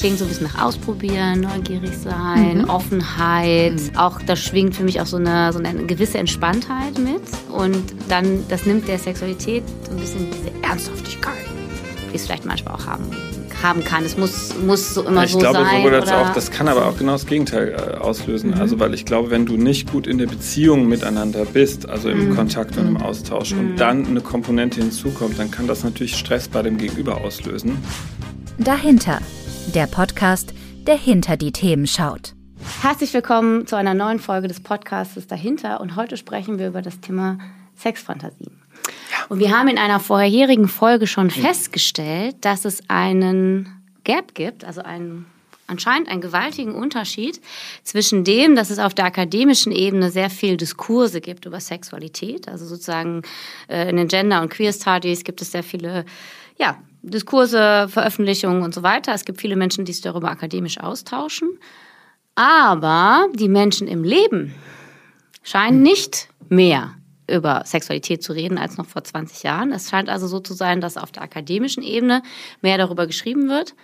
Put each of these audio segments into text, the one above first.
klingt so ein bisschen nach Ausprobieren, neugierig sein, mhm. Offenheit. Mhm. Auch das schwingt für mich auch so eine, so eine gewisse Entspanntheit mit. Und dann, das nimmt der Sexualität so ein bisschen diese Ernsthaftigkeit, die es vielleicht manchmal auch haben haben kann. Es muss, muss so immer ich so glaube, sein. Sowohl als auch, das kann aber auch genau das Gegenteil äh, auslösen. Mhm. Also weil ich glaube, wenn du nicht gut in der Beziehung miteinander bist, also im mhm. Kontakt und im mhm. Austausch, mhm. und dann eine Komponente hinzukommt, dann kann das natürlich Stress bei dem Gegenüber auslösen. Dahinter, der Podcast, der hinter die Themen schaut. Herzlich willkommen zu einer neuen Folge des Podcasts Dahinter und heute sprechen wir über das Thema Sexfantasien. Und wir haben in einer vorherigen Folge schon festgestellt, dass es einen Gap gibt, also einen anscheinend einen gewaltigen Unterschied zwischen dem, dass es auf der akademischen Ebene sehr viel Diskurse gibt über Sexualität, also sozusagen äh, in den Gender- und Queer-Studies gibt es sehr viele ja, Diskurse, Veröffentlichungen und so weiter. Es gibt viele Menschen, die sich darüber akademisch austauschen. Aber die Menschen im Leben scheinen nicht mehr über Sexualität zu reden als noch vor 20 Jahren. Es scheint also so zu sein, dass auf der akademischen Ebene mehr darüber geschrieben wird,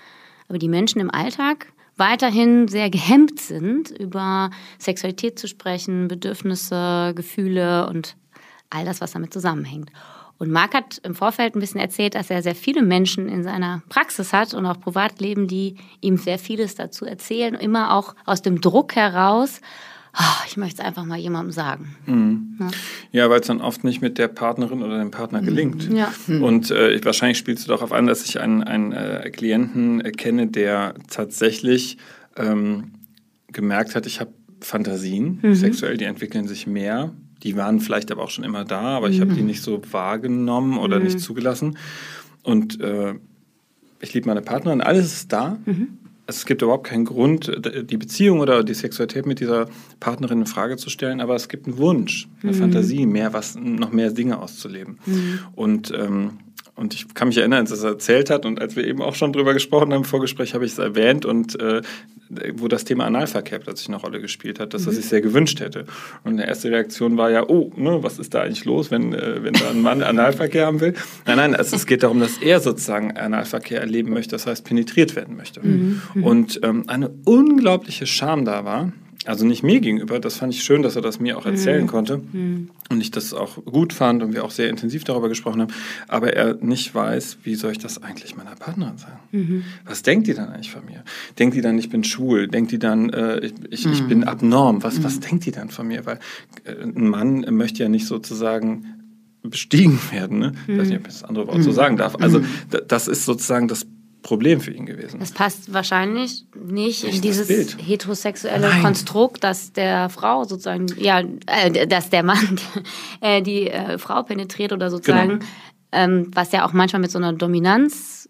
aber die Menschen im Alltag weiterhin sehr gehemmt sind, über Sexualität zu sprechen, Bedürfnisse, Gefühle und all das, was damit zusammenhängt. Und Marc hat im Vorfeld ein bisschen erzählt, dass er sehr viele Menschen in seiner Praxis hat und auch Privatleben, die ihm sehr vieles dazu erzählen, immer auch aus dem Druck heraus, oh, ich möchte es einfach mal jemandem sagen. Mhm. Ja, ja weil es dann oft nicht mit der Partnerin oder dem Partner mhm. gelingt. Ja. Und äh, wahrscheinlich spielst du darauf an, dass ich einen, einen äh, Klienten äh, kenne, der tatsächlich ähm, gemerkt hat, ich habe Fantasien mhm. sexuell, die entwickeln sich mehr. Die waren vielleicht aber auch schon immer da, aber ich habe die mhm. nicht so wahrgenommen oder nicht mhm. zugelassen. Und äh, ich liebe meine Partnerin, alles ist da. Mhm es gibt überhaupt keinen Grund, die Beziehung oder die Sexualität mit dieser Partnerin in Frage zu stellen, aber es gibt einen Wunsch, eine mhm. Fantasie, mehr was, noch mehr Dinge auszuleben. Mhm. Und ähm, und ich kann mich erinnern, als er es erzählt hat und als wir eben auch schon drüber gesprochen haben im Vorgespräch, habe ich es erwähnt und äh, wo das Thema Analverkehr plötzlich eine Rolle gespielt hat, dass mhm. er sich sehr gewünscht hätte. Und die erste Reaktion war ja, oh, ne, was ist da eigentlich los, wenn, äh, wenn da ein Mann Analverkehr haben will? Nein, nein, also es geht darum, dass er sozusagen Analverkehr erleben möchte, das heißt penetriert werden möchte. Mhm. Und ähm, eine unglaubliche Scham da war, also nicht mir gegenüber, das fand ich schön, dass er das mir auch erzählen mhm. konnte mhm. und ich das auch gut fand und wir auch sehr intensiv darüber gesprochen haben, aber er nicht weiß, wie soll ich das eigentlich meiner Partnerin sagen? Mhm. Was denkt die dann eigentlich von mir? Denkt die dann, ich bin schwul? Denkt die dann, äh, ich, ich, ich, bin mhm. abnorm? Was, was mhm. denkt die dann von mir? Weil äh, ein Mann möchte ja nicht sozusagen bestiegen werden. Ne? Ich weiß nicht, ob ich das andere Wort so sagen darf. Also das ist sozusagen das Problem für ihn gewesen. Das passt wahrscheinlich nicht, nicht in dieses heterosexuelle Nein. Konstrukt, dass der Frau sozusagen, ja, äh, dass der Mann äh, die äh, Frau penetriert oder sozusagen, genau. ähm, was ja auch manchmal mit so einer Dominanz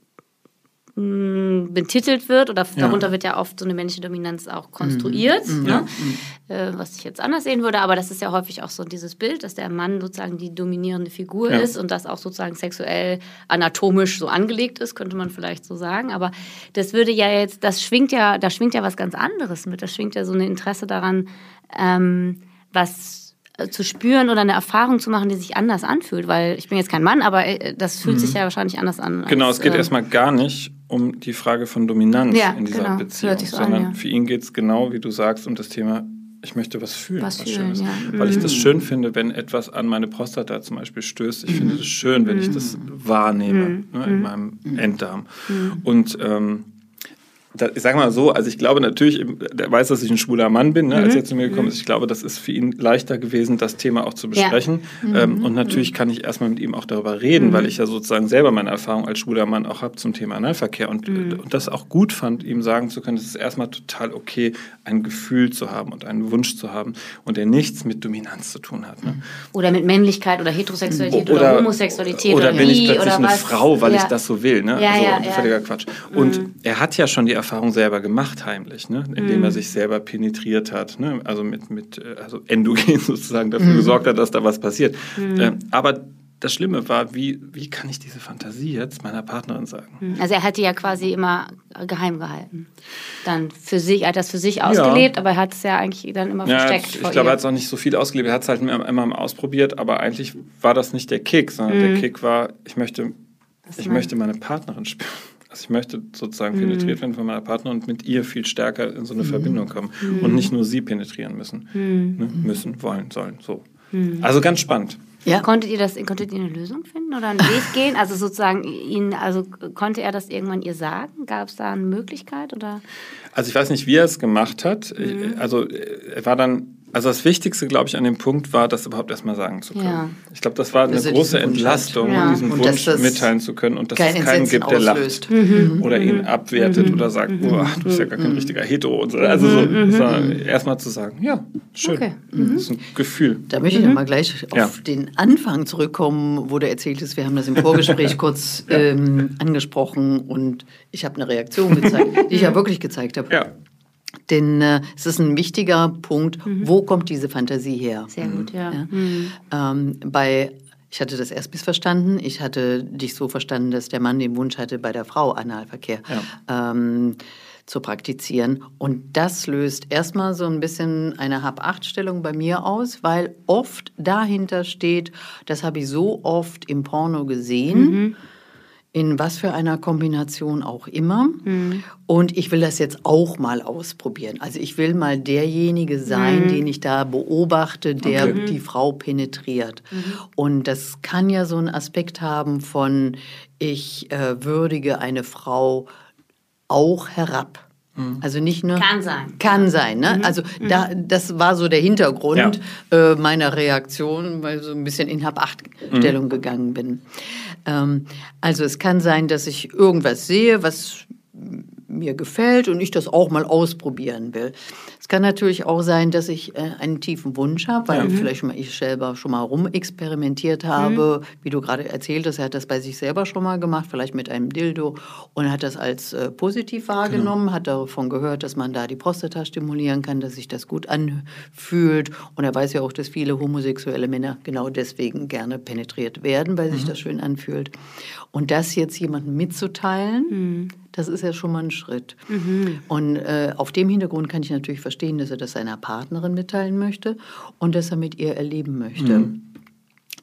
betitelt wird oder ja. darunter wird ja oft so eine männliche Dominanz auch konstruiert, mhm. ne? mhm. äh, was ich jetzt anders sehen würde, aber das ist ja häufig auch so dieses Bild, dass der Mann sozusagen die dominierende Figur ja. ist und das auch sozusagen sexuell anatomisch so angelegt ist, könnte man vielleicht so sagen, aber das würde ja jetzt, das schwingt ja, da schwingt ja was ganz anderes mit, da schwingt ja so ein Interesse daran, ähm, was äh, zu spüren oder eine Erfahrung zu machen, die sich anders anfühlt, weil ich bin jetzt kein Mann, aber äh, das fühlt mhm. sich ja wahrscheinlich anders an. Genau, als, es geht äh, erstmal gar nicht um die Frage von Dominanz ja, in dieser genau. Beziehung, so sondern an, ja. für ihn geht es genau, wie du sagst, um das Thema ich möchte was fühlen, was, was fühlen, Schönes. Ja. Weil ich das mhm. schön finde, wenn etwas an meine Prostata zum Beispiel stößt. Ich mhm. finde es schön, wenn ich das mhm. wahrnehme mhm. ne, in meinem Enddarm. Und ähm, ich sage mal so, also ich glaube natürlich, der weiß, dass ich ein schwuler Mann bin, ne, als mhm. er zu mir gekommen ist. Ich glaube, das ist für ihn leichter gewesen, das Thema auch zu besprechen. Ja. Ähm, mhm. und natürlich kann ich erstmal mit ihm auch darüber reden, mhm. weil ich ja sozusagen selber meine Erfahrung als schwuler Mann auch habe zum Thema Analverkehr und, mhm. und das auch gut fand, ihm sagen zu können, es ist erstmal total okay, ein Gefühl zu haben und einen Wunsch zu haben und der nichts mit Dominanz zu tun hat. Ne? Oder mit Männlichkeit oder Heterosexualität oder, oder Homosexualität oder, oder bin ich plötzlich eine was? Frau, weil ja. ich das so will. Ne? Ja, ja, völliger Quatsch. Und mhm. er hat ja schon die Erfahrung, Erfahrung selber gemacht, heimlich, ne? indem mm. er mhm. sich selber penetriert hat, ne? also mit, mit äh, also endogen sozusagen dafür mm. gesorgt hat, dass da was passiert. Mm. Äh, aber das Schlimme war, wie, wie kann ich diese Fantasie jetzt meiner Partnerin sagen? Mhm. Also er hat die ja quasi immer geheim gehalten. Dann für sich, er hat das für sich ausgelebt, ja. aber er hat es ja eigentlich dann immer ja, versteckt. Ich, ich glaube, er hat es auch nicht so viel ausgelebt. Er hat es halt immer, immer ausprobiert, aber eigentlich war das nicht der Kick, sondern der Kick war, ich möchte, ich möchte meine Partnerin spüren. Also ich möchte sozusagen mhm. penetriert werden von meiner Partnerin und mit ihr viel stärker in so eine mhm. Verbindung kommen mhm. und nicht nur sie penetrieren müssen. Mhm. Ne? Müssen, wollen, sollen, so. Mhm. Also ganz spannend. Ja. Konntet ihr das, konntet ihr eine Lösung finden oder einen Weg gehen? Also sozusagen ihn, also konnte er das irgendwann ihr sagen? Gab es da eine Möglichkeit oder? Also ich weiß nicht, wie er es gemacht hat. Mhm. Also er war dann also das Wichtigste, glaube ich, an dem Punkt war, das überhaupt erstmal sagen zu können. Ja. Ich glaube, das war eine also große Entlastung, ja. diesen und Wunsch mitteilen zu können und dass es keinen gibt, der lacht mhm. oder ihn mhm. abwertet mhm. oder sagt, mhm. oh, du bist ja gar kein mhm. richtiger Hetero und so. Also so, mhm. erstmal zu sagen, ja, schön. Okay. Das ist ein Gefühl. Da möchte ich mhm. nochmal gleich auf ja. den Anfang zurückkommen, wo du erzählt hast, wir haben das im Vorgespräch kurz ähm, angesprochen und ich habe eine Reaktion gezeigt, die ich ja wirklich gezeigt habe. Ja. Denn äh, es ist ein wichtiger Punkt, mhm. wo kommt diese Fantasie her? Sehr gut, ja. ja? Mhm. Ähm, bei ich hatte das erst missverstanden. Ich hatte dich so verstanden, dass der Mann den Wunsch hatte, bei der Frau Analverkehr ja. ähm, zu praktizieren. Und das löst erstmal so ein bisschen eine Hab-Acht-Stellung bei mir aus, weil oft dahinter steht, das habe ich so oft im Porno gesehen. Mhm in was für einer Kombination auch immer. Mhm. Und ich will das jetzt auch mal ausprobieren. Also ich will mal derjenige sein, mhm. den ich da beobachte, der okay. die Frau penetriert. Mhm. Und das kann ja so einen Aspekt haben von, ich äh, würdige eine Frau auch herab. Mhm. Also nicht nur. Kann sein. Kann sein. Ne? Mhm. Also mhm. da, das war so der Hintergrund ja. äh, meiner Reaktion, weil ich so ein bisschen in Hab-Acht-Stellung mhm. gegangen bin. Ähm, also es kann sein, dass ich irgendwas sehe, was mir gefällt und ich das auch mal ausprobieren will. Es kann natürlich auch sein, dass ich äh, einen tiefen Wunsch habe, weil ja. vielleicht mal ich selber schon mal rumexperimentiert habe, mhm. wie du gerade erzählt hast, er hat das bei sich selber schon mal gemacht, vielleicht mit einem Dildo und hat das als äh, positiv wahrgenommen, genau. hat davon gehört, dass man da die Prostata stimulieren kann, dass sich das gut anfühlt und er weiß ja auch, dass viele homosexuelle Männer genau deswegen gerne penetriert werden, weil mhm. sich das schön anfühlt. Und das jetzt jemandem mitzuteilen, mhm das ist ja schon mal ein Schritt. Mhm. Und äh, auf dem Hintergrund kann ich natürlich verstehen, dass er das seiner Partnerin mitteilen möchte und dass er mit ihr erleben möchte. Mhm.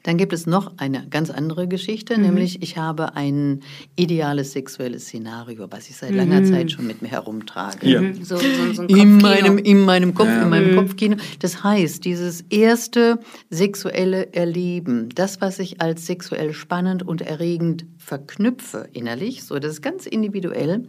Dann gibt es noch eine ganz andere Geschichte, mhm. nämlich ich habe ein ideales sexuelles Szenario, was ich seit mhm. langer Zeit schon mit mir herumtrage. Ja. Mhm. So, so, so in, meinem, in meinem Kopf, ja. in meinem mhm. Kopfkino. Das heißt, dieses erste sexuelle Erleben, das, was ich als sexuell spannend und erregend verknüpfe innerlich, so das ist ganz individuell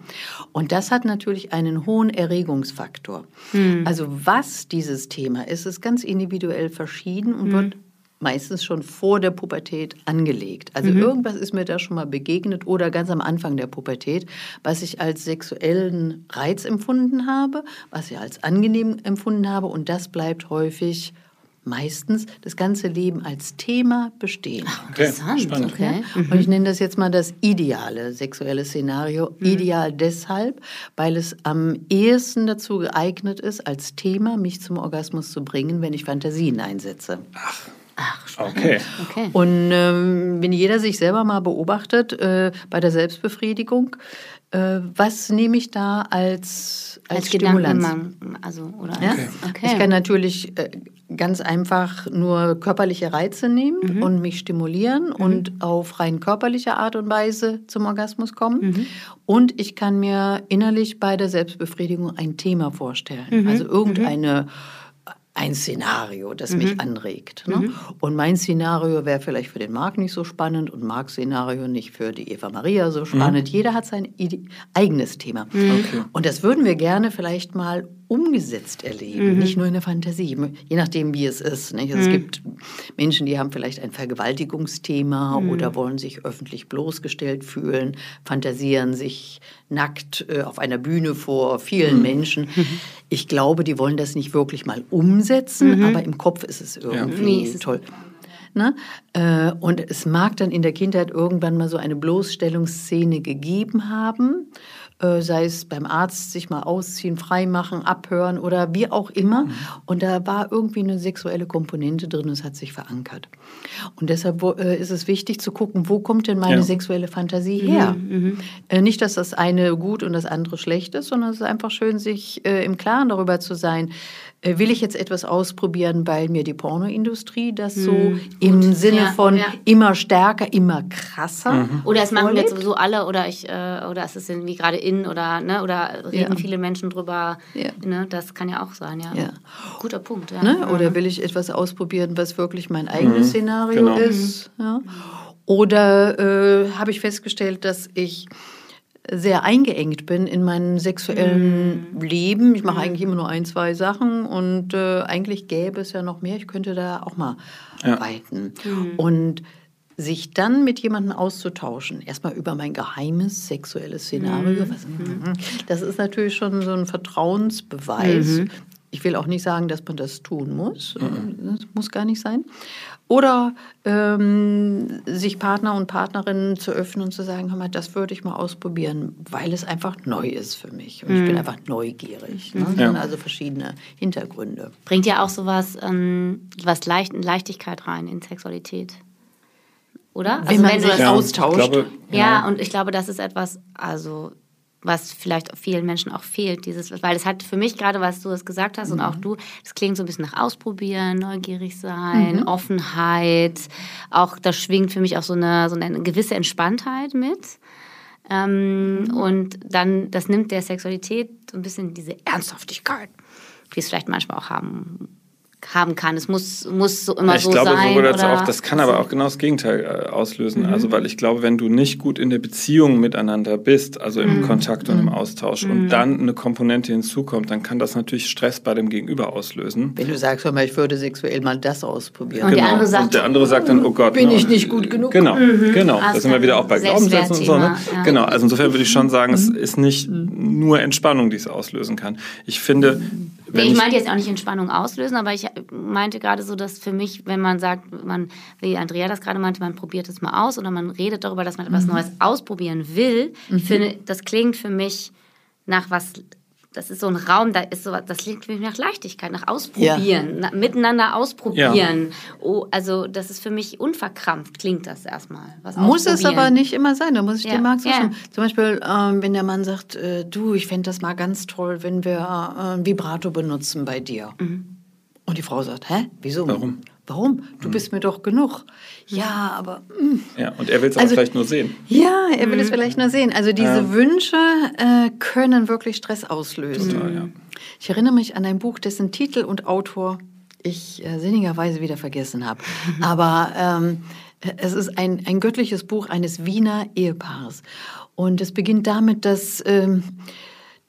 und das hat natürlich einen hohen Erregungsfaktor. Mhm. Also was dieses Thema ist, ist ganz individuell verschieden und wird meistens schon vor der Pubertät angelegt. Also mhm. irgendwas ist mir da schon mal begegnet oder ganz am Anfang der Pubertät, was ich als sexuellen Reiz empfunden habe, was ich als angenehm empfunden habe und das bleibt häufig meistens das ganze Leben als Thema bestehen. Ach, interessant. Okay. okay. Mhm. Und ich nenne das jetzt mal das ideale sexuelle Szenario. Mhm. Ideal deshalb, weil es am ehesten dazu geeignet ist, als Thema mich zum Orgasmus zu bringen, wenn ich Fantasien einsetze. Ach. Ach, spannend. Okay. okay. Und ähm, wenn jeder sich selber mal beobachtet äh, bei der Selbstbefriedigung, äh, was nehme ich da als, als, als Stimulanz? Also, oder ja? okay. okay. Ich kann natürlich äh, ganz einfach nur körperliche Reize nehmen mhm. und mich stimulieren mhm. und auf rein körperliche Art und Weise zum Orgasmus kommen. Mhm. Und ich kann mir innerlich bei der Selbstbefriedigung ein Thema vorstellen. Mhm. Also irgendeine mhm ein Szenario, das mhm. mich anregt. Ne? Mhm. Und mein Szenario wäre vielleicht für den Marc nicht so spannend und Marcs Szenario nicht für die Eva Maria so spannend. Mhm. Jeder hat sein eigenes Thema. Mhm. Okay. Und das würden wir gerne vielleicht mal umgesetzt erleben, mhm. nicht nur in der Fantasie, je nachdem, wie es ist. Also mhm. Es gibt Menschen, die haben vielleicht ein Vergewaltigungsthema mhm. oder wollen sich öffentlich bloßgestellt fühlen, fantasieren sich nackt äh, auf einer Bühne vor vielen mhm. Menschen. Ich glaube, die wollen das nicht wirklich mal umsetzen, mhm. aber im Kopf ist es irgendwie ja. toll. Ne? Äh, und es mag dann in der Kindheit irgendwann mal so eine Bloßstellungsszene gegeben haben sei es beim Arzt sich mal ausziehen, freimachen, abhören oder wie auch immer. Mhm. Und da war irgendwie eine sexuelle Komponente drin, es hat sich verankert. Und deshalb äh, ist es wichtig zu gucken, wo kommt denn meine ja. sexuelle Fantasie mhm, her? Mhm. Äh, nicht, dass das eine gut und das andere schlecht ist, sondern es ist einfach schön, sich im Klaren darüber zu sein, äh, will ich jetzt etwas ausprobieren, weil mir die Pornoindustrie das so hm, im gut. Sinne ja, von ja. immer stärker, immer krasser. Mhm. Oder es machen jetzt sowieso alle oder ich äh, oder es ist irgendwie gerade in oder ne oder reden ja. viele Menschen drüber. Ne, das kann ja auch sein, ja. Guter Punkt. Ne? Oder will ich etwas ausprobieren, was wirklich mein eigenes mhm. Szenario genau. ist? Ja? Oder äh, habe ich festgestellt, dass ich sehr eingeengt bin in meinem sexuellen mm. Leben. Ich mache mm. eigentlich immer nur ein, zwei Sachen und äh, eigentlich gäbe es ja noch mehr. Ich könnte da auch mal ja. arbeiten. Mm. Und sich dann mit jemandem auszutauschen, erstmal über mein geheimes sexuelles Szenario, mm. das ist natürlich schon so ein Vertrauensbeweis. -hmm. Ich will auch nicht sagen, dass man das tun muss. Das muss gar nicht sein. Oder ähm, sich Partner und Partnerinnen zu öffnen und zu sagen, hör mal, das würde ich mal ausprobieren, weil es einfach neu ist für mich. Und mhm. ich bin mhm. einfach neugierig. Ne? Ja. Also verschiedene Hintergründe. Bringt ja auch sowas, ähm, was Leicht Leichtigkeit rein in Sexualität. Oder? Wenn also, man wenn sich ja, austauscht. Glaube, ja. ja, und ich glaube, das ist etwas, also was vielleicht vielen Menschen auch fehlt, dieses, weil es hat für mich gerade, was du das gesagt hast mhm. und auch du, es klingt so ein bisschen nach Ausprobieren, neugierig sein, mhm. Offenheit, auch da schwingt für mich auch so eine, so eine gewisse Entspanntheit mit. Ähm, mhm. Und dann, das nimmt der Sexualität so ein bisschen diese Ernsthaftigkeit, die es vielleicht manchmal auch haben haben kann. Es muss, muss so immer ich so glaube, sein. Sowohl als auch, das kann aber auch genau das Gegenteil äh, auslösen. Mhm. Also, weil ich glaube, wenn du nicht gut in der Beziehung miteinander bist, also im mhm. Kontakt und im mhm. Austausch, mhm. und dann eine Komponente hinzukommt, dann kann das natürlich Stress bei dem Gegenüber auslösen. Wenn du sagst, hör mal, ich würde sexuell mal das ausprobieren. Und, genau. der, andere sagt, und der andere sagt dann, oh Gott. Bin no. ich nicht gut genug? Genau, mhm. genau. Da sind wir wieder auch bei Glaubenssätzen und so. Ne? Ja. Genau, also insofern würde ich schon sagen, es mhm. ist nicht nur Entspannung, die es auslösen kann. Ich finde, Nee, ich meinte jetzt auch nicht Entspannung auslösen, aber ich meinte gerade so, dass für mich, wenn man sagt, man, wie Andrea das gerade meinte, man probiert es mal aus oder man redet darüber, dass man etwas mhm. Neues ausprobieren will, mhm. ich finde, das klingt für mich nach was das ist so ein Raum, da ist so, das klingt für mich nach Leichtigkeit, nach Ausprobieren, ja. na, miteinander ausprobieren. Ja. Oh, also das ist für mich unverkrampft, klingt das erstmal. muss es aber nicht immer sein, da muss ich ja. dir Marc zustimmen. Ja. Zum Beispiel, ähm, wenn der Mann sagt, äh, du, ich fände das mal ganz toll, wenn wir äh, Vibrato benutzen bei dir. Mhm. Und die Frau sagt, hä, wieso? Warum? Warum? Du mhm. bist mir doch genug. Ja, aber. Mh. Mm. Ja, und er will es also, vielleicht nur sehen. Ja, er will mhm. es vielleicht nur sehen. Also diese ja. Wünsche äh, können wirklich Stress auslösen. Total, ja. Ich erinnere mich an ein Buch, dessen Titel und Autor ich äh, sinnigerweise wieder vergessen habe. Aber ähm, es ist ein, ein göttliches Buch eines Wiener Ehepaares. Und es beginnt damit, dass. Ähm,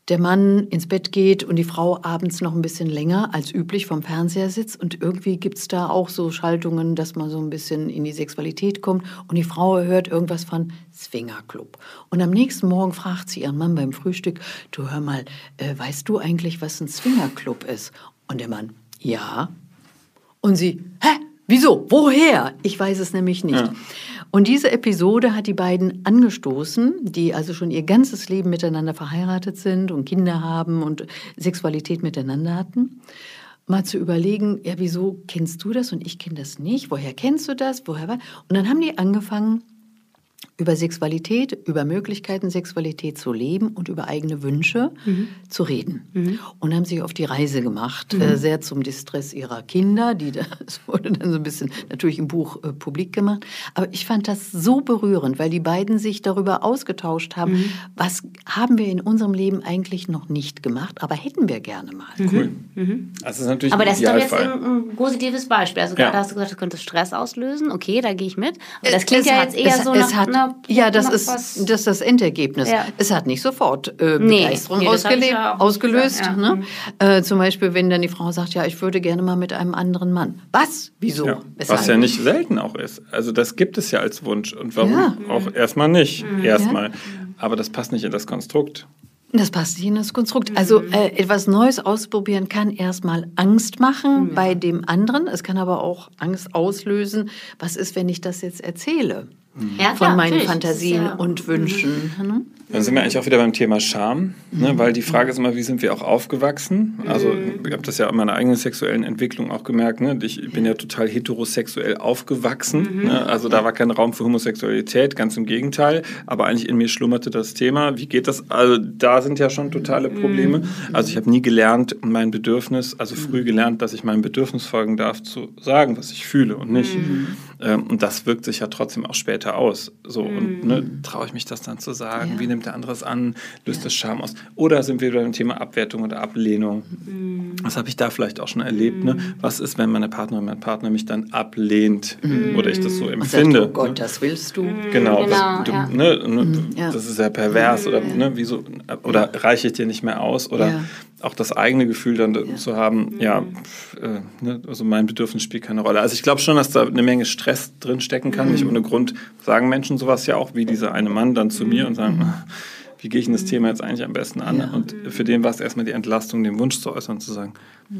der Mann ins Bett geht und die Frau abends noch ein bisschen länger als üblich vom Fernseher sitzt. Und irgendwie gibt es da auch so Schaltungen, dass man so ein bisschen in die Sexualität kommt. Und die Frau hört irgendwas von Swingerclub. Und am nächsten Morgen fragt sie ihren Mann beim Frühstück, du hör mal, äh, weißt du eigentlich, was ein Swingerclub ist? Und der Mann, ja. Und sie, hä? Wieso? Woher? Ich weiß es nämlich nicht. Ja. Und diese Episode hat die beiden angestoßen, die also schon ihr ganzes Leben miteinander verheiratet sind und Kinder haben und Sexualität miteinander hatten. Mal zu überlegen, ja, wieso kennst du das und ich kenne das nicht? Woher kennst du das? Woher war? Und dann haben die angefangen, über Sexualität, über Möglichkeiten, Sexualität zu leben und über eigene Wünsche mhm. zu reden. Mhm. Und haben sich auf die Reise gemacht, mhm. äh, sehr zum Distress ihrer Kinder, die das wurde dann so ein bisschen natürlich im Buch äh, publik gemacht. Aber ich fand das so berührend, weil die beiden sich darüber ausgetauscht haben, mhm. was haben wir in unserem Leben eigentlich noch nicht gemacht, aber hätten wir gerne mal. Mhm. Cool. Mhm. Das ist natürlich aber das ist doch jetzt ein, ein, positives Beispiel. Also ja. gerade hast du gesagt, das könnte Stress auslösen. Okay, da gehe ich mit. Aber das klingt es ja hat, jetzt eher es, so nach, hat, ja, das ist, das ist das Endergebnis. Ja. Es hat nicht sofort äh, Begeisterung nee, nee, ausgelöst. Ja. Ne? Äh, zum Beispiel, wenn dann die Frau sagt, ja, ich würde gerne mal mit einem anderen Mann. Was? Wieso? Ja. Was ja nicht selten auch ist. Also das gibt es ja als Wunsch. Und warum auch erstmal nicht? Mhm. Erstmal. Aber das passt nicht in das Konstrukt. Das passt nicht in das Konstrukt. Also mhm. äh, etwas Neues ausprobieren kann erstmal Angst machen ja. bei dem anderen. Es kann aber auch Angst auslösen. Was ist, wenn ich das jetzt erzähle? Ja, von meinen Fantasien ja, und Wünschen. Mhm. Dann sind wir eigentlich auch wieder beim Thema Scham, ne? weil die Frage ist immer, wie sind wir auch aufgewachsen? Also ich habe das ja in meiner eigenen sexuellen Entwicklung auch gemerkt. Ne? Ich bin ja total heterosexuell aufgewachsen. Mhm. Ne? Also da war kein Raum für Homosexualität, ganz im Gegenteil. Aber eigentlich in mir schlummerte das Thema. Wie geht das? Also da sind ja schon totale Probleme. Mhm. Also ich habe nie gelernt, mein Bedürfnis, also früh gelernt, dass ich meinem Bedürfnis folgen darf, zu sagen, was ich fühle und nicht. Mhm. Ähm, und das wirkt sich ja trotzdem auch später aus. So, und ne, traue ich mich das dann zu sagen? Ja. Wie nimmt der andere es an? Löst ja. das Scham aus? Oder sind wir beim Thema Abwertung oder Ablehnung? Mhm. Was habe ich da vielleicht auch schon erlebt? Ne? Mhm. Was ist, wenn meine Partnerin, mein Partner mich dann ablehnt mhm. oder ich das so empfinde? Sagt, oh Gott, ne? das willst du. Mhm. Genau, genau das, du, ja. ne, ne, mhm. das ist ja pervers oder ne, wieso, oder reiche ich dir nicht mehr aus? Oder auch das eigene Gefühl dann ja. zu haben, ja, äh, ne, also mein Bedürfnis spielt keine Rolle. Also ich glaube schon, dass da eine Menge Stress drin stecken kann. Mhm. Nicht ohne Grund sagen Menschen sowas ja auch, wie dieser eine Mann dann zu mhm. mir und sagen, mhm. wie gehe ich in das Thema jetzt eigentlich am besten an? Ja. Und für den war es erstmal die Entlastung, den Wunsch zu äußern, zu sagen,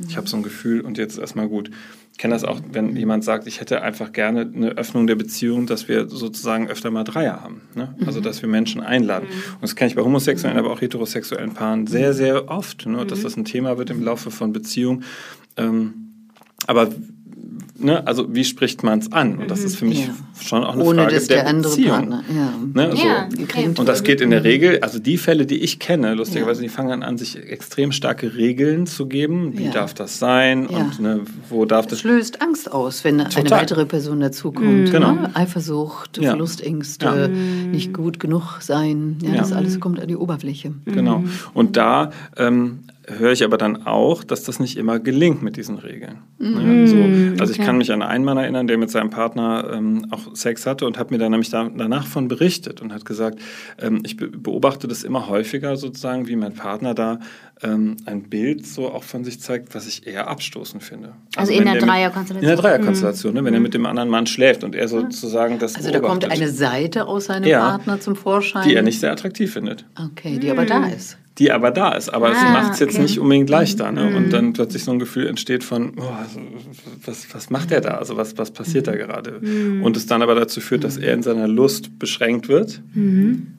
ich habe so ein Gefühl und jetzt ist erstmal gut. Ich kenne das auch, wenn jemand sagt, ich hätte einfach gerne eine Öffnung der Beziehung, dass wir sozusagen öfter mal Dreier haben. Ne? Also, dass wir Menschen einladen. Und das kenne ich bei homosexuellen, aber auch heterosexuellen Paaren sehr, sehr oft, ne? dass das ein Thema wird im Laufe von Beziehungen. Ähm, aber ne, also wie spricht man es an? Und das ist für mich ja. schon auch eine Ohne Frage dass der, der Beziehung. Partner, ja. Ne, so. ja, und das geht in der Regel, also die Fälle, die ich kenne, lustigerweise, die fangen an, sich extrem starke Regeln zu geben. Wie darf das sein und ne, wo darf das... Das löst Angst aus, wenn Total. eine weitere Person dazukommt. Mhm. Genau. Ne? Eifersucht, Verlustängste, nicht gut genug sein, ja, das alles kommt an die Oberfläche. Genau. Und da ähm, höre ich aber dann auch, dass das nicht immer gelingt mit diesen Regeln. Mhm. so, also ich kann mich an einen Mann erinnern, der mit seinem Partner ähm, auch Sex hatte und hat mir dann nämlich da, danach von berichtet und hat gesagt, ähm, ich beobachte das immer häufiger sozusagen, wie mein Partner da ähm, ein Bild so auch von sich zeigt, was ich eher abstoßend finde. Also, also in der Dreierkonstellation. In der Dreierkonstellation, mhm. ne, wenn er mit dem anderen Mann schläft und er sozusagen das Also da kommt eine Seite aus seinem ja, Partner zum Vorschein. Die er nicht sehr attraktiv findet. Okay, die mhm. aber da ist die aber da ist. Aber ah, es macht es jetzt okay. nicht unbedingt leichter. Ne? Mhm. Und dann plötzlich so ein Gefühl entsteht von, oh, was, was macht er da? Also was, was passiert da mhm. gerade? Mhm. Und es dann aber dazu führt, dass er in seiner Lust beschränkt wird. Mhm.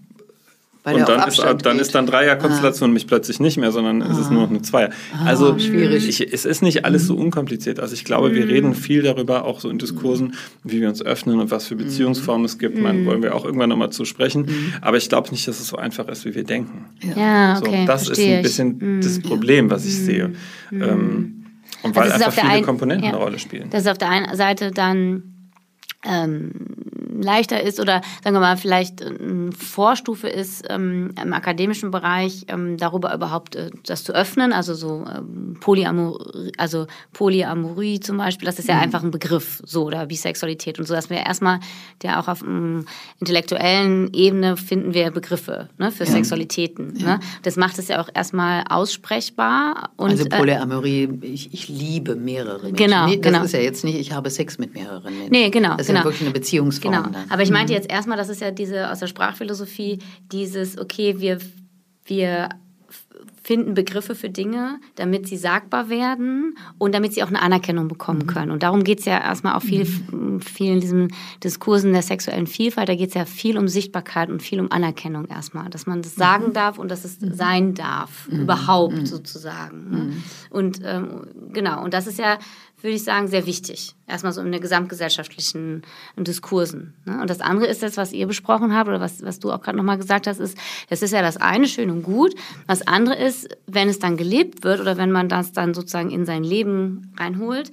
Weil und dann ist, dann ist dann Dreierkonstellation ah. mich plötzlich nicht mehr, sondern ah. es ist nur noch eine Zweier. Ah, also schwierig. Ich, es ist nicht alles so mhm. unkompliziert. Also ich glaube, wir mhm. reden viel darüber, auch so in Diskursen, wie wir uns öffnen und was für Beziehungsformen es gibt. Man wollen wir auch irgendwann nochmal zu sprechen. Aber ich glaube nicht, dass es so einfach ist, wie wir denken. Ja, okay. So, das Verstehe ist ein bisschen ich. das Problem, was ich sehe. Ähm, und weil also einfach viele ein, Komponenten ja, eine Rolle spielen. Das ist auf der einen Seite dann ähm, leichter ist oder sagen wir mal vielleicht eine Vorstufe ist ähm, im akademischen Bereich ähm, darüber überhaupt äh, das zu öffnen, also so ähm, Polyamorie, also Polyamorie zum Beispiel, das ist ja mhm. einfach ein Begriff so oder Bisexualität und so, dass wir erstmal der auch auf ähm, intellektuellen Ebene finden wir Begriffe ne, für ja. Sexualitäten. Ja. Ne? Das macht es ja auch erstmal aussprechbar. Und, also äh, Polyamorie, ich, ich liebe mehrere Menschen. Genau, nee, das genau. ist ja jetzt nicht, ich habe Sex mit mehreren Menschen. Nee, genau. Das ist genau. ja wirklich eine Beziehungsform. Genau. Dann. Aber ich meinte mhm. jetzt erstmal, das ist ja diese aus der Sprachphilosophie, dieses, okay, wir, wir finden Begriffe für Dinge, damit sie sagbar werden und damit sie auch eine Anerkennung bekommen mhm. können. Und darum geht es ja erstmal auch viel, mhm. viel in diesen Diskursen der sexuellen Vielfalt. Da geht es ja viel um Sichtbarkeit und viel um Anerkennung erstmal, dass man das sagen darf und dass es sein darf, überhaupt sozusagen. Ne? Und ähm, genau, und das ist ja würde ich sagen, sehr wichtig. Erstmal so in der gesamtgesellschaftlichen Diskursen. Ne? Und das andere ist das, was ihr besprochen habt oder was, was du auch gerade nochmal gesagt hast, ist, das ist ja das eine, schön und gut. Das andere ist, wenn es dann gelebt wird oder wenn man das dann sozusagen in sein Leben reinholt,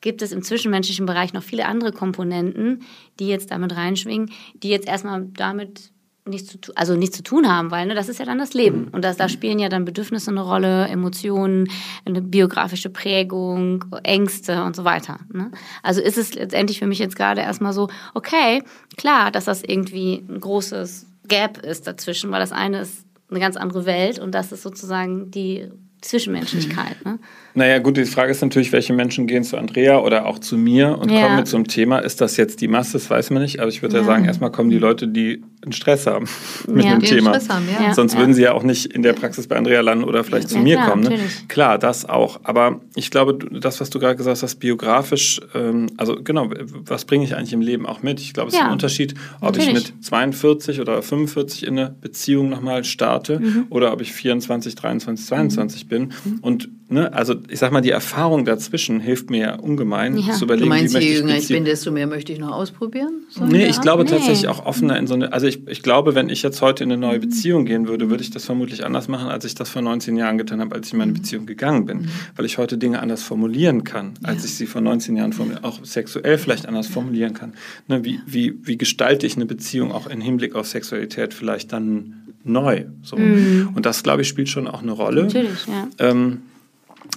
gibt es im zwischenmenschlichen Bereich noch viele andere Komponenten, die jetzt damit reinschwingen, die jetzt erstmal damit nichts zu, also nichts zu tun haben, weil ne, das ist ja dann das Leben. Mhm. Und das, da spielen ja dann Bedürfnisse eine Rolle, Emotionen, eine biografische Prägung, Ängste und so weiter. Ne? Also ist es letztendlich für mich jetzt gerade erstmal so, okay, klar, dass das irgendwie ein großes Gap ist dazwischen, weil das eine ist eine ganz andere Welt und das ist sozusagen die Zwischenmenschlichkeit. Ne? Naja, gut, die Frage ist natürlich, welche Menschen gehen zu Andrea oder auch zu mir und ja. kommen mit so einem Thema. Ist das jetzt die Masse? Das weiß man nicht. Aber ich würde ja. ja sagen, erstmal kommen die Leute, die einen Stress haben mit ja. dem Thema. Stress haben, ja. Sonst würden sie ja auch nicht in der Praxis bei Andrea landen oder vielleicht zu mir klar, kommen. Ne? Klar, das auch. Aber ich glaube, das, was du gerade gesagt hast, biografisch, ähm, also genau, was bringe ich eigentlich im Leben auch mit? Ich glaube, es ist ein Unterschied, ob natürlich. ich mit 42 oder 45 in eine Beziehung nochmal starte mhm. oder ob ich 24, 23, 22 mhm. bin. Und ne, also ich sag mal, die Erfahrung dazwischen hilft mir ja ungemein ja. zu überlegen, du meinst, wie je jünger ich bin, desto mehr möchte ich noch ausprobieren? So nee, ich glaube nee. tatsächlich auch offener in so eine, also ich, ich glaube, wenn ich jetzt heute in eine neue mhm. Beziehung gehen würde, würde ich das vermutlich anders machen, als ich das vor 19 Jahren getan habe, als ich in meine mhm. Beziehung gegangen bin. Mhm. Weil ich heute Dinge anders formulieren kann, als ja. ich sie vor 19 Jahren formulieren, auch sexuell vielleicht anders formulieren kann. Ne, wie, wie, wie gestalte ich eine Beziehung auch im Hinblick auf Sexualität vielleicht dann neu? So. Mhm. Und das, glaube ich, spielt schon auch eine Rolle. Natürlich, ja. Ähm,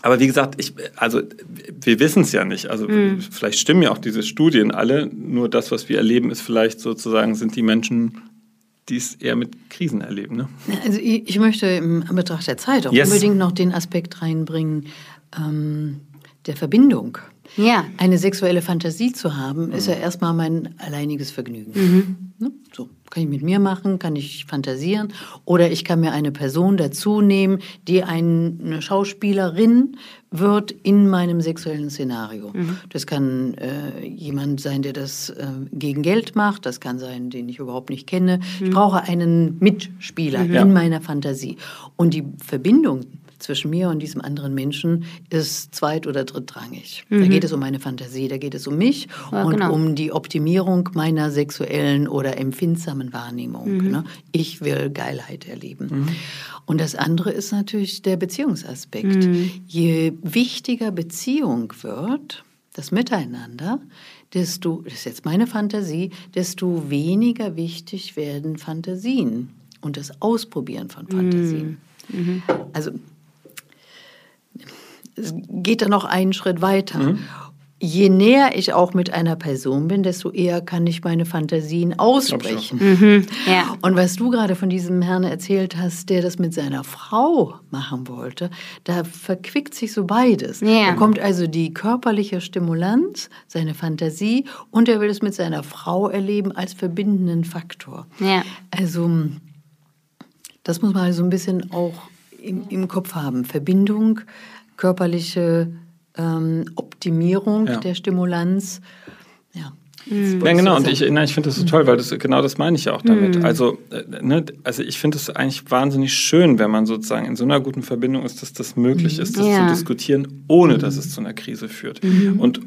aber wie gesagt, ich, also wir wissen es ja nicht. Also mhm. vielleicht stimmen ja auch diese Studien alle. Nur das, was wir erleben, ist vielleicht sozusagen sind die Menschen, die es eher mit Krisen erleben. Ne? Also ich, ich möchte im Betracht der Zeit auch yes. unbedingt noch den Aspekt reinbringen ähm, der Verbindung. Ja. Eine sexuelle Fantasie zu haben, mhm. ist ja erstmal mein alleiniges Vergnügen. Mhm. Ne? So, kann ich mit mir machen, kann ich fantasieren oder ich kann mir eine Person dazu nehmen, die eine Schauspielerin wird in meinem sexuellen Szenario. Mhm. Das kann äh, jemand sein, der das äh, gegen Geld macht, das kann sein, den ich überhaupt nicht kenne. Ich mhm. brauche einen Mitspieler mhm. in meiner Fantasie. Und die Verbindung zwischen mir und diesem anderen Menschen ist zweit- oder drittrangig. Mhm. Da geht es um meine Fantasie, da geht es um mich ja, und genau. um die Optimierung meiner sexuellen oder empfindsamen Wahrnehmung. Mhm. Ne? Ich will Geilheit erleben. Mhm. Und das andere ist natürlich der Beziehungsaspekt. Mhm. Je wichtiger Beziehung wird, das Miteinander, desto, das ist jetzt meine Fantasie, desto weniger wichtig werden Fantasien und das Ausprobieren von Fantasien. Mhm. mhm. Also geht da noch einen Schritt weiter. Mhm. Je näher ich auch mit einer Person bin, desto eher kann ich meine Fantasien aussprechen. Mhm, ja. Und was du gerade von diesem Herrn erzählt hast, der das mit seiner Frau machen wollte, da verquickt sich so beides. Ja. Da kommt also die körperliche Stimulanz, seine Fantasie und er will es mit seiner Frau erleben als verbindenden Faktor. Ja. Also das muss man also ein bisschen auch im, im Kopf haben. Verbindung, körperliche ähm, Optimierung ja. der Stimulanz. Ja. Mhm. Ja, genau. Und ich, ich finde das so toll, weil das, genau das meine ich ja auch damit. Mhm. Also, äh, ne, also ich finde es eigentlich wahnsinnig schön, wenn man sozusagen in so einer guten Verbindung ist, dass das möglich ist, das ja. zu diskutieren, ohne dass es zu einer Krise führt. Mhm. Und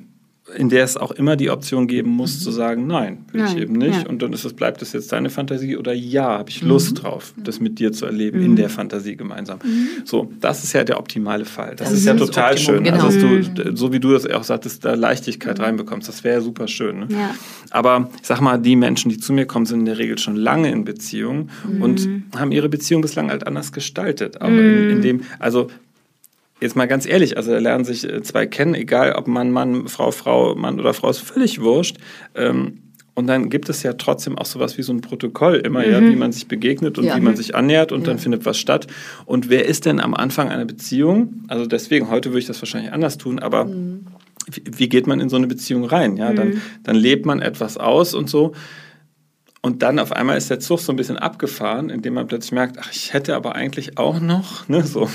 in der es auch immer die Option geben muss, mhm. zu sagen, nein, will nein, ich eben nicht. Ja. Und dann ist es, bleibt es jetzt deine Fantasie oder ja, habe ich Lust mhm. drauf, das mit dir zu erleben, mhm. in der Fantasie gemeinsam. Mhm. So, das ist ja der optimale Fall. Das, das ist ja total Optimum, schön. Genau. Also, dass du, mhm. so wie du das auch sagtest, da Leichtigkeit mhm. reinbekommst, das wäre ja super schön. Ne? Ja. Aber ich sag mal, die Menschen, die zu mir kommen, sind in der Regel schon lange in Beziehung und haben ihre Beziehung bislang halt anders gestaltet. Aber in, in dem, also jetzt mal ganz ehrlich, also da lernen sich äh, zwei kennen, egal ob Mann, Mann, Frau, Frau, Mann oder Frau, ist völlig wurscht. Ähm, und dann gibt es ja trotzdem auch sowas wie so ein Protokoll immer, mhm. ja, wie man sich begegnet und ja. wie man sich annähert und ja. dann findet was statt. Und wer ist denn am Anfang einer Beziehung? Also deswegen, heute würde ich das wahrscheinlich anders tun, aber mhm. wie, wie, geht man in so eine Beziehung rein? Ja, mhm. dann, dann lebt man etwas aus und so. Und dann auf einmal ist der Zug so ein bisschen abgefahren, indem man plötzlich merkt, ach, ich hätte aber eigentlich auch noch, ne, so. Und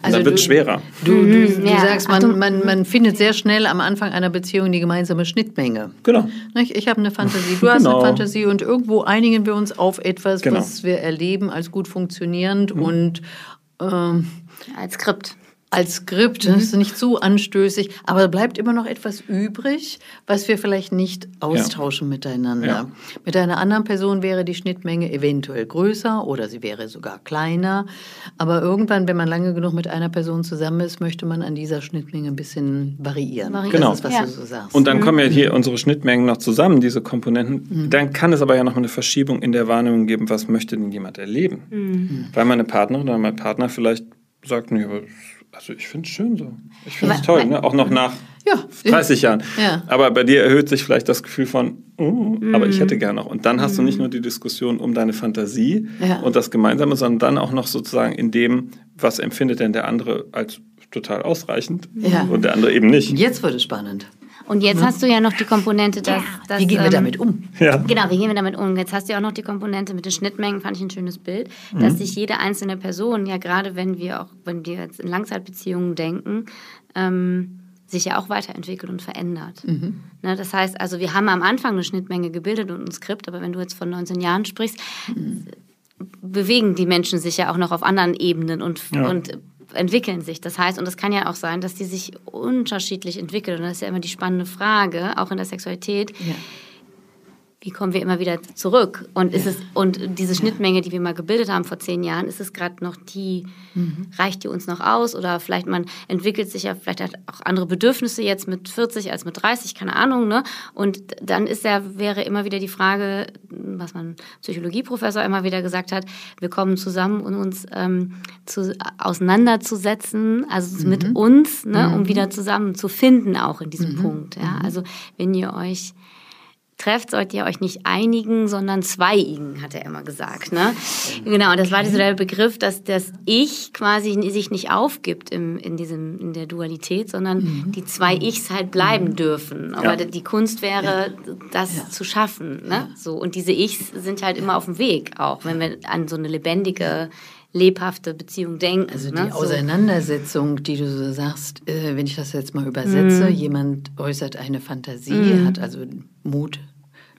also dann wird es schwerer. Du, du, du, du ja, sagst, man, man, man findet sehr schnell am Anfang einer Beziehung die gemeinsame Schnittmenge. Genau. Ich habe eine Fantasie, du hast genau. eine Fantasie und irgendwo einigen wir uns auf etwas, genau. was wir erleben als gut funktionierend mhm. und ähm, als Skript als Skript, mhm. das ist nicht zu anstößig, aber bleibt immer noch etwas übrig, was wir vielleicht nicht austauschen ja. miteinander. Ja. Mit einer anderen Person wäre die Schnittmenge eventuell größer oder sie wäre sogar kleiner, aber irgendwann, wenn man lange genug mit einer Person zusammen ist, möchte man an dieser Schnittmenge ein bisschen variieren. Genau. Das ist, was ja. du so sagst. Und dann mhm. kommen ja hier unsere Schnittmengen noch zusammen, diese Komponenten. Mhm. Dann kann es aber ja noch eine Verschiebung in der Wahrnehmung geben, was möchte denn jemand erleben? Mhm. Weil meine Partnerin oder mein Partner vielleicht sagt, nee, aber also ich finde es schön so. Ich finde es toll, ne? auch noch nach ja. 30 Jahren. Ja. Aber bei dir erhöht sich vielleicht das Gefühl von, oh, mm. aber ich hätte gerne noch. Und dann hast mm. du nicht nur die Diskussion um deine Fantasie ja. und das Gemeinsame, sondern dann auch noch sozusagen in dem, was empfindet denn der andere als total ausreichend und der andere eben nicht. Jetzt wird es spannend. Und jetzt hast du ja noch die Komponente, dass. dass wie gehen wir ähm, damit um? Ja. Genau, wie gehen wir damit um? Jetzt hast du ja auch noch die Komponente mit den Schnittmengen, fand ich ein schönes Bild, mhm. dass sich jede einzelne Person, ja gerade wenn wir auch, wenn wir jetzt in Langzeitbeziehungen denken, ähm, sich ja auch weiterentwickelt und verändert. Mhm. Ne, das heißt, also wir haben am Anfang eine Schnittmenge gebildet und ein Skript, aber wenn du jetzt von 19 Jahren sprichst, mhm. bewegen die Menschen sich ja auch noch auf anderen Ebenen und, ja. und entwickeln sich. Das heißt, und es kann ja auch sein, dass die sich unterschiedlich entwickeln. Und das ist ja immer die spannende Frage, auch in der Sexualität. Ja. Wie kommen wir immer wieder zurück? Und ist es und diese Schnittmenge, die wir mal gebildet haben vor zehn Jahren, ist es gerade noch die, mhm. reicht die uns noch aus? Oder vielleicht man entwickelt sich ja vielleicht hat auch andere Bedürfnisse jetzt mit 40 als mit 30, keine Ahnung. Ne? Und dann ist ja, wäre immer wieder die Frage, was man Psychologieprofessor immer wieder gesagt hat, wir kommen zusammen, um uns ähm, zu, auseinanderzusetzen, also mhm. mit uns, ne, mhm. um wieder zusammen zu finden, auch in diesem mhm. Punkt. Ja? Mhm. Also wenn ihr euch trefft, sollt ihr euch nicht einigen, sondern zweiigen, hat er immer gesagt. Ne? Genau, und das war dieser Begriff, dass das Ich quasi sich nicht aufgibt im, in, diesem, in der Dualität, sondern mhm. die zwei Ichs halt bleiben dürfen. Aber ja. die Kunst wäre, das ja. zu schaffen. Ne? So, und diese Ichs sind halt immer auf dem Weg, auch wenn wir an so eine lebendige lebhafte Beziehung denken. Also die ne? Auseinandersetzung, die du so sagst, äh, wenn ich das jetzt mal übersetze, mm. jemand äußert eine Fantasie, mm. hat also Mut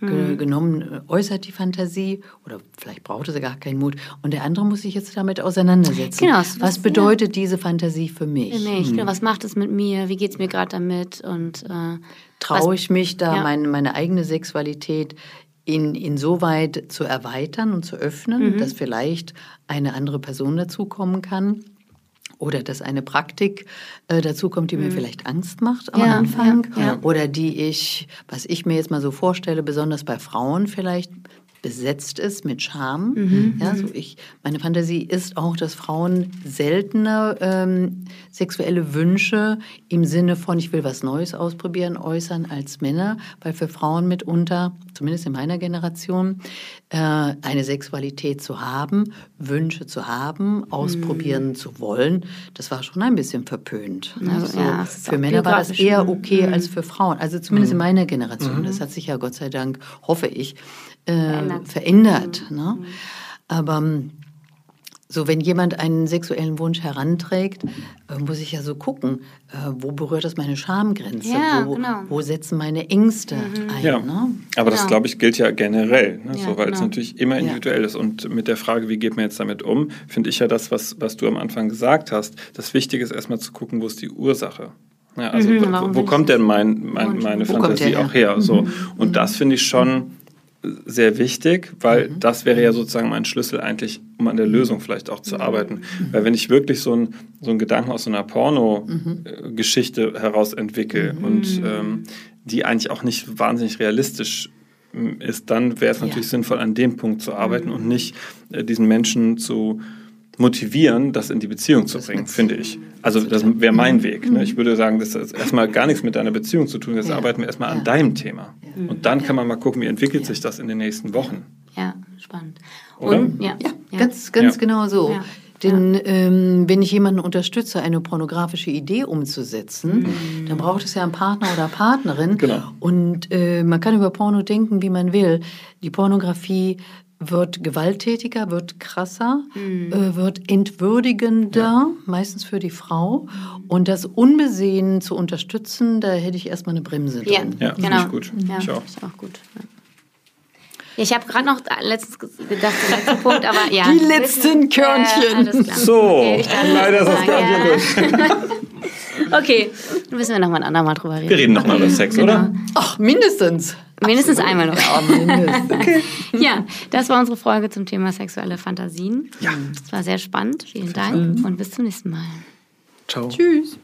ge genommen, äußert die Fantasie oder vielleicht braucht es gar keinen Mut und der andere muss sich jetzt damit auseinandersetzen. Genau, was, was bedeutet ja. diese Fantasie für mich? Für mich, mhm. genau, was macht es mit mir? Wie geht es mir gerade damit? Und äh, traue ich mich da, ja. meine, meine eigene Sexualität in, insoweit zu erweitern und zu öffnen, mhm. dass vielleicht eine andere Person dazukommen kann? Oder dass eine Praktik äh, dazu kommt, die mir mhm. vielleicht Angst macht am ja, Anfang ja, ja. oder die ich, was ich mir jetzt mal so vorstelle, besonders bei Frauen vielleicht besetzt ist mit Scham. Mhm. Ja, so ich, meine Fantasie ist auch, dass Frauen seltener ähm, sexuelle Wünsche im Sinne von, ich will was Neues ausprobieren, äußern als Männer, weil für Frauen mitunter, zumindest in meiner Generation, äh, eine Sexualität zu haben, Wünsche zu haben, ausprobieren mhm. zu wollen, das war schon ein bisschen verpönt. Also, ja, für Männer war das eher okay mhm. als für Frauen. Also zumindest in mhm. meiner Generation. Das mhm. hat sich ja Gott sei Dank, hoffe ich, äh, verändert. mhm. ne? Aber ähm, so, wenn jemand einen sexuellen Wunsch heranträgt, äh, muss ich ja so gucken, äh, wo berührt das meine Schamgrenze? Ja, wo, genau. wo setzen meine Ängste mhm. ein? Ja. Ne? Aber das, genau. glaube ich, gilt ja generell, ne? Ja, so, weil genau. es natürlich immer individuell ist. Und mit der Frage, wie geht man jetzt damit um, finde ich ja das, was, was du am Anfang gesagt hast. Das Wichtige ist erstmal zu gucken, wo ist die Ursache. Ja, also Mhm, wo, wo kommt denn mein, mein, meine Fantasie her? auch her? So. Mhm. Und das finde ich schon sehr wichtig, weil Mhm. das wäre ja sozusagen mein Schlüssel eigentlich, um an der Lösung vielleicht auch zu arbeiten. Weil wenn ich wirklich so, ein, so einen Gedanken aus so einer Porno-Geschichte heraus entwickle und ähm, die eigentlich auch nicht wahnsinnig realistisch ähm, ist, dann wäre es natürlich Ja. sinnvoll, an dem Punkt zu arbeiten und nicht äh, diesen Menschen zu motivieren, das in die Beziehung zu Das bringen, mit- finde ich. Also das wäre mein Weg. Ne? Ich würde sagen, das hat erstmal gar nichts mit deiner Beziehung zu tun. Jetzt Ja. arbeiten wir erstmal Ja. an deinem Thema. Und dann kann man mal gucken, wie entwickelt sich das in den nächsten Wochen. Ja, spannend. Oder? Und, ja, Ja, ganz, ganz Ja. genau so. Ja. Denn ähm, wenn ich jemanden unterstütze, eine pornografische Idee umzusetzen, dann braucht es ja einen Partner oder Partnerin. Genau. Und äh, man kann über Porno denken, wie man will. Die Pornografie wird gewalttätiger, wird krasser, äh, wird entwürdigender, meistens für die Frau. Und das unbesehen zu unterstützen, da hätte ich erstmal eine Bremse drin. Ja, Ja, finde genau. ich gut. Ja, Ich auch. Ist auch gut. Ja. Ja, Ich habe gerade noch letztens gedacht, der letzte Punkt, aber ja. Die letzten Körnchen. Äh. So, Okay, leider ist das Körnchen ja. durch. Okay, dann müssen wir noch mal ein andermal drüber reden. Wir reden nochmal über Sex, Genau. oder? Ach, mindestens. Mindestens einmal noch. Ja, mindestens. Ja, das war unsere Folge zum Thema sexuelle Fantasien. Ja. Es war sehr spannend. Vielen Dank und bis zum nächsten Mal. Ciao. Tschüss.